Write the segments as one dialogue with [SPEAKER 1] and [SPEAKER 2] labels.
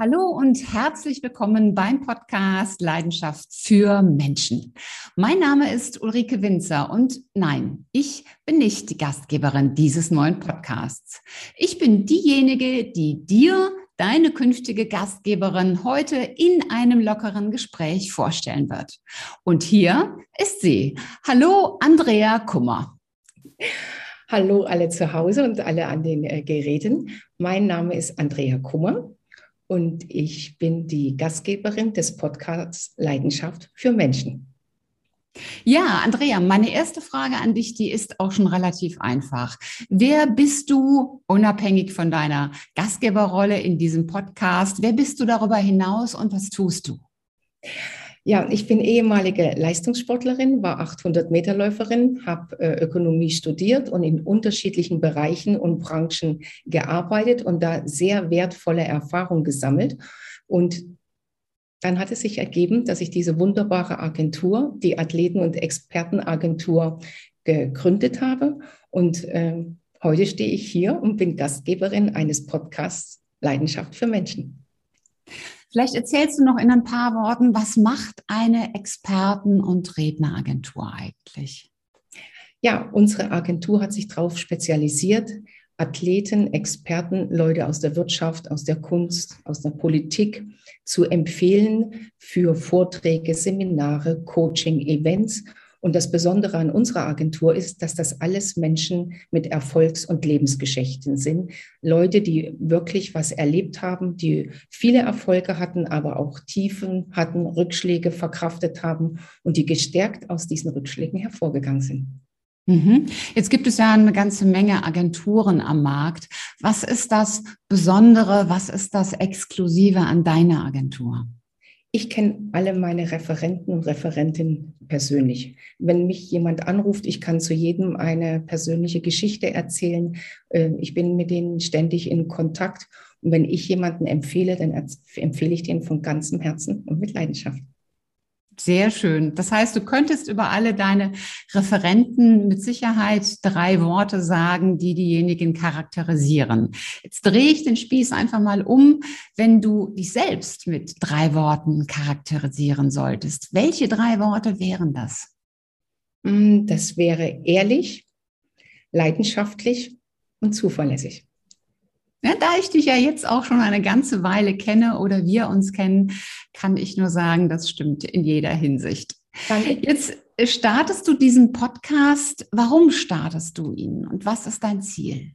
[SPEAKER 1] Hallo und herzlich willkommen beim Podcast Leidenschaft für Menschen. Mein Name ist Ulrike Winzer und nein, ich bin nicht die Gastgeberin dieses neuen Podcasts. Ich bin diejenige, die dir deine künftige Gastgeberin heute in einem lockeren Gespräch vorstellen wird. Und hier ist sie. Hallo, Andrea Kummer.
[SPEAKER 2] Hallo alle zu Hause und alle an den äh, Geräten. Mein Name ist Andrea Kummer und ich bin die Gastgeberin des Podcasts Leidenschaft für Menschen.
[SPEAKER 1] Ja, Andrea, meine erste Frage an dich, die ist auch schon relativ einfach. Wer bist du, unabhängig von deiner Gastgeberrolle in diesem Podcast, wer bist du darüber hinaus und was tust du?
[SPEAKER 2] Ja, ich bin ehemalige Leistungssportlerin, war 800 Meter Läuferin, habe äh, Ökonomie studiert und in unterschiedlichen Bereichen und Branchen gearbeitet und da sehr wertvolle Erfahrungen gesammelt. Und dann hat es sich ergeben, dass ich diese wunderbare Agentur, die Athleten- und Expertenagentur, gegründet habe. Und äh, heute stehe ich hier und bin Gastgeberin eines Podcasts Leidenschaft für Menschen.
[SPEAKER 1] Vielleicht erzählst du noch in ein paar Worten, was macht eine Experten- und Redneragentur eigentlich?
[SPEAKER 2] Ja, unsere Agentur hat sich darauf spezialisiert, Athleten, Experten, Leute aus der Wirtschaft, aus der Kunst, aus der Politik zu empfehlen für Vorträge, Seminare, Coaching, Events und das Besondere an unserer Agentur ist, dass das alles Menschen mit Erfolgs- und Lebensgeschichten sind. Leute, die wirklich was erlebt haben, die viele Erfolge hatten, aber auch Tiefen hatten, Rückschläge verkraftet haben und die gestärkt aus diesen Rückschlägen hervorgegangen sind.
[SPEAKER 1] Mhm. Jetzt gibt es ja eine ganze Menge Agenturen am Markt. Was ist das Besondere, was ist das Exklusive an deiner Agentur?
[SPEAKER 2] Ich kenne alle meine Referenten und Referentinnen persönlich. Wenn mich jemand anruft, ich kann zu jedem eine persönliche Geschichte erzählen. Äh, ich bin mit denen ständig in Kontakt. Und wenn ich jemanden empfehle, dann empfehle ich den von ganzem Herzen und mit Leidenschaft.
[SPEAKER 1] Sehr schön. Das heißt, du könntest über alle deine Referenten mit Sicherheit drei Worte sagen, die diejenigen charakterisieren. Jetzt drehe ich den Spieß einfach mal um. Wenn du dich selbst mit drei Worten charakterisieren solltest, welche drei Worte wären das?
[SPEAKER 2] Mm, das wäre ehrlich, leidenschaftlich und zuverlässig.
[SPEAKER 1] Ja, da ich dich ja jetzt auch schon eine ganze Weile kenne oder wir uns kennen, kann ich nur sagen, das stimmt in jeder Hinsicht. Danke. Jetzt startest du diesen Podcast. Warum startest du ihn und was ist dein Ziel?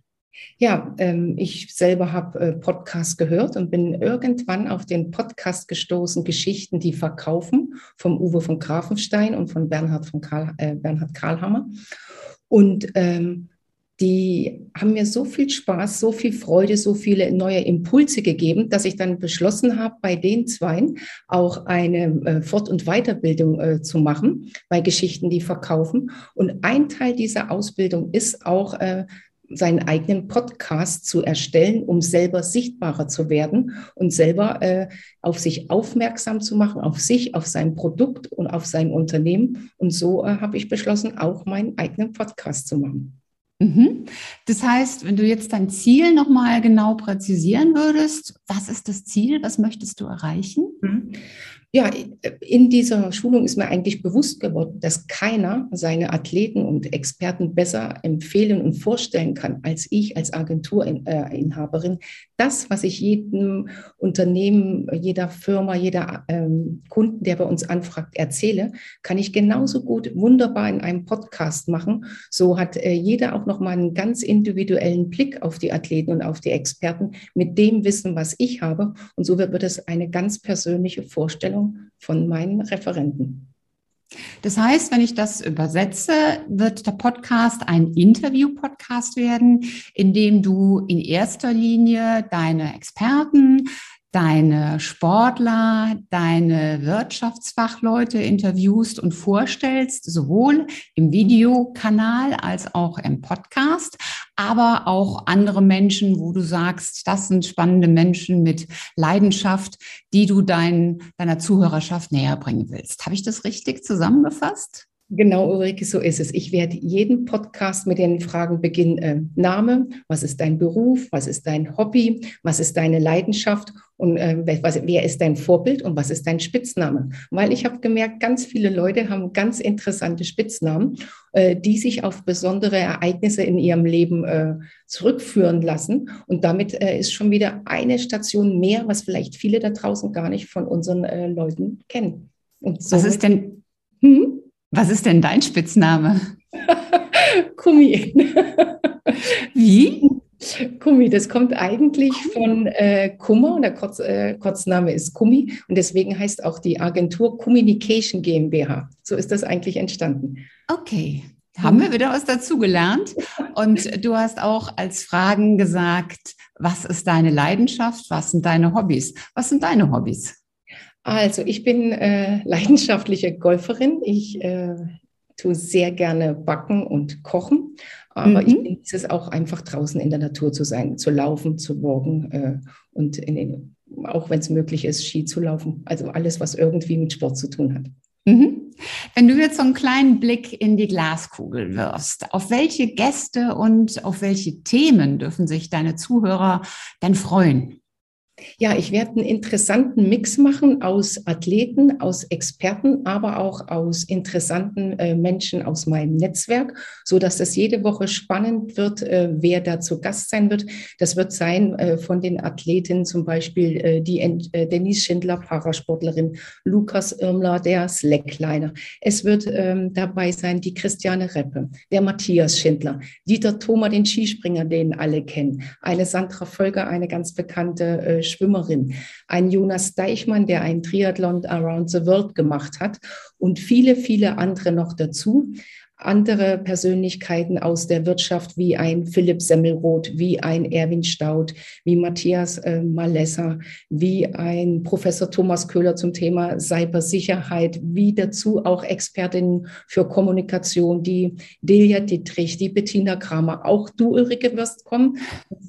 [SPEAKER 2] Ja, ähm, ich selber habe äh, Podcast gehört und bin irgendwann auf den Podcast gestoßen, Geschichten, die verkaufen, vom Uwe von Grafenstein und von Bernhard, von Karl, äh, Bernhard Karlhammer. Und ähm, die haben mir so viel Spaß, so viel Freude, so viele neue Impulse gegeben, dass ich dann beschlossen habe, bei den Zweien auch eine äh, Fort- und Weiterbildung äh, zu machen bei Geschichten, die verkaufen. Und ein Teil dieser Ausbildung ist auch äh, seinen eigenen Podcast zu erstellen, um selber sichtbarer zu werden und selber äh, auf sich aufmerksam zu machen, auf sich, auf sein Produkt und auf sein Unternehmen. Und so äh, habe ich beschlossen, auch meinen eigenen Podcast zu machen.
[SPEAKER 1] Mhm. Das heißt, wenn du jetzt dein Ziel nochmal genau präzisieren würdest, was ist das Ziel? Was möchtest du erreichen?
[SPEAKER 2] Mhm. Ja, in dieser Schulung ist mir eigentlich bewusst geworden, dass keiner seine Athleten und Experten besser empfehlen und vorstellen kann als ich als Agenturinhaberin. Das, was ich jedem Unternehmen, jeder Firma, jeder ähm, Kunden, der bei uns anfragt, erzähle, kann ich genauso gut wunderbar in einem Podcast machen. So hat äh, jeder auch nochmal einen ganz individuellen Blick auf die Athleten und auf die Experten mit dem Wissen, was ich habe. Und so wird es eine ganz persönliche Vorstellung von meinen Referenten.
[SPEAKER 1] Das heißt, wenn ich das übersetze, wird der Podcast ein Interview-Podcast werden, in dem du in erster Linie deine Experten, deine Sportler, deine Wirtschaftsfachleute interviewst und vorstellst, sowohl im Videokanal als auch im Podcast, aber auch andere Menschen, wo du sagst, das sind spannende Menschen mit Leidenschaft, die du dein, deiner Zuhörerschaft näher bringen willst. Habe ich das richtig zusammengefasst?
[SPEAKER 2] Genau, Ulrike, so ist es. Ich werde jeden Podcast mit den Fragen beginnen. Äh, Name, was ist dein Beruf, was ist dein Hobby, was ist deine Leidenschaft und äh, was, wer ist dein Vorbild und was ist dein Spitzname? Weil ich habe gemerkt, ganz viele Leute haben ganz interessante Spitznamen, äh, die sich auf besondere Ereignisse in ihrem Leben äh, zurückführen lassen. Und damit äh, ist schon wieder eine Station mehr, was vielleicht viele da draußen gar nicht von unseren äh, Leuten kennen.
[SPEAKER 1] So was ist denn... Hm? Was ist denn dein Spitzname?
[SPEAKER 2] Kumi.
[SPEAKER 1] Wie?
[SPEAKER 2] Kumi, das kommt eigentlich von äh, Kummer, der Kurz, äh, Kurzname ist Kumi und deswegen heißt auch die Agentur Communication GmbH. So ist das eigentlich entstanden.
[SPEAKER 1] Okay, haben wir wieder was dazugelernt. Und du hast auch als Fragen gesagt, was ist deine Leidenschaft, was sind deine Hobbys? Was sind deine Hobbys?
[SPEAKER 2] Also ich bin äh, leidenschaftliche Golferin. Ich äh, tue sehr gerne backen und kochen, aber mhm. ich genieße es auch einfach draußen in der Natur zu sein, zu laufen, zu walken äh, und den, auch wenn es möglich ist, Ski zu laufen. Also alles, was irgendwie mit Sport zu tun hat.
[SPEAKER 1] Mhm. Wenn du jetzt so einen kleinen Blick in die Glaskugel wirfst, auf welche Gäste und auf welche Themen dürfen sich deine Zuhörer denn freuen?
[SPEAKER 2] Ja, ich werde einen interessanten Mix machen aus Athleten, aus Experten, aber auch aus interessanten äh, Menschen aus meinem Netzwerk, so dass das jede Woche spannend wird, äh, wer da zu Gast sein wird. Das wird sein äh, von den Athleten zum Beispiel äh, die äh, Denise Schindler, Parasportlerin, Lukas Irmler, der Slackliner. Es wird ähm, dabei sein die Christiane Reppe, der Matthias Schindler, Dieter Thoma, den Skispringer, den alle kennen, eine Sandra Folger, eine ganz bekannte Schwimmerin, ein Jonas Deichmann, der ein Triathlon Around the World gemacht hat und viele, viele andere noch dazu andere Persönlichkeiten aus der Wirtschaft wie ein Philipp Semmelroth, wie ein Erwin Staud, wie Matthias äh, Malessa, wie ein Professor Thomas Köhler zum Thema Cybersicherheit, wie dazu auch Expertinnen für Kommunikation, die Delia Dietrich, die Bettina Kramer, auch du Ulrike wirst kommen,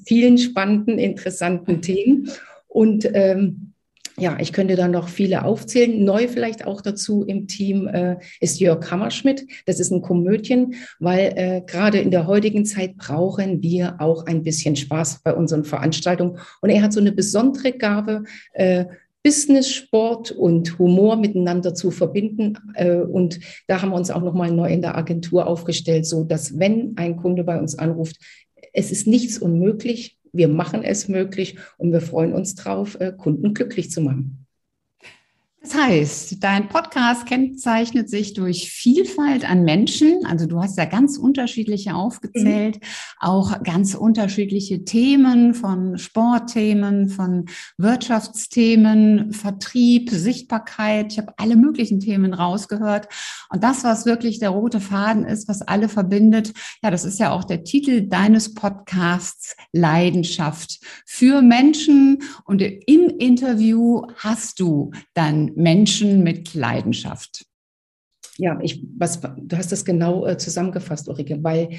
[SPEAKER 2] vielen spannenden, interessanten Themen. Und ähm, ja, ich könnte da noch viele aufzählen. Neu vielleicht auch dazu im Team äh, ist Jörg Hammerschmidt. Das ist ein Komödien, weil äh, gerade in der heutigen Zeit brauchen wir auch ein bisschen Spaß bei unseren Veranstaltungen. Und er hat so eine besondere Gabe, äh, Business, Sport und Humor miteinander zu verbinden. Äh, und da haben wir uns auch nochmal neu in der Agentur aufgestellt, so dass wenn ein Kunde bei uns anruft, es ist nichts unmöglich. Wir machen es möglich und wir freuen uns drauf, äh, Kunden glücklich zu machen.
[SPEAKER 1] Das heißt, dein Podcast kennzeichnet sich durch Vielfalt an Menschen. Also du hast ja ganz unterschiedliche aufgezählt, mhm. auch ganz unterschiedliche Themen von Sportthemen, von Wirtschaftsthemen, Vertrieb, Sichtbarkeit. Ich habe alle möglichen Themen rausgehört. Und das, was wirklich der rote Faden ist, was alle verbindet, ja, das ist ja auch der Titel deines Podcasts Leidenschaft für Menschen. Und im Interview hast du dann Menschen mit Leidenschaft.
[SPEAKER 2] Ja, ich, was, du hast das genau äh, zusammengefasst, Ulrike, weil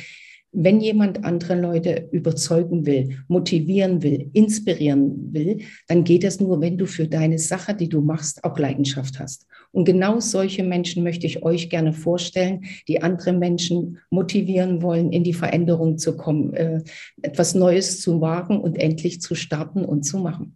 [SPEAKER 2] wenn jemand andere Leute überzeugen will, motivieren will, inspirieren will, dann geht das nur, wenn du für deine Sache, die du machst, auch Leidenschaft hast. Und genau solche Menschen möchte ich euch gerne vorstellen, die andere Menschen motivieren wollen, in die Veränderung zu kommen, äh, etwas Neues zu wagen und endlich zu starten und zu machen.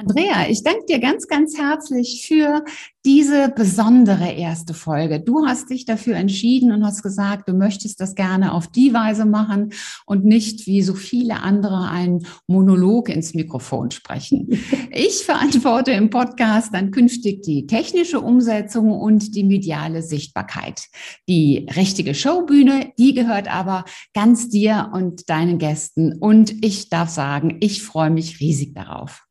[SPEAKER 1] Andrea, ich danke dir ganz, ganz herzlich für diese besondere erste Folge. Du hast dich dafür entschieden und hast gesagt, du möchtest das gerne auf die Weise machen und nicht wie so viele andere einen Monolog ins Mikrofon sprechen. Ich verantworte im Podcast dann künftig die technische Umsetzung und die mediale Sichtbarkeit. Die richtige Showbühne, die gehört aber ganz dir und deinen Gästen. Und ich darf sagen, ich freue mich riesig darauf.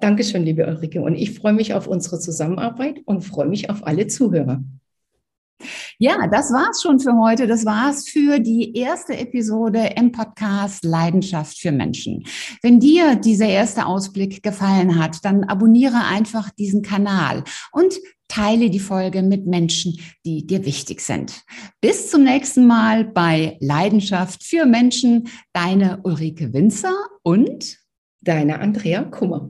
[SPEAKER 2] Dankeschön, liebe Ulrike. Und ich freue mich auf unsere Zusammenarbeit und freue mich auf alle Zuhörer.
[SPEAKER 1] Ja, das war's schon für heute. Das war's für die erste Episode im Podcast Leidenschaft für Menschen. Wenn dir dieser erste Ausblick gefallen hat, dann abonniere einfach diesen Kanal und teile die Folge mit Menschen, die dir wichtig sind. Bis zum nächsten Mal bei Leidenschaft für Menschen. Deine Ulrike Winzer und
[SPEAKER 2] deine Andrea Kummer.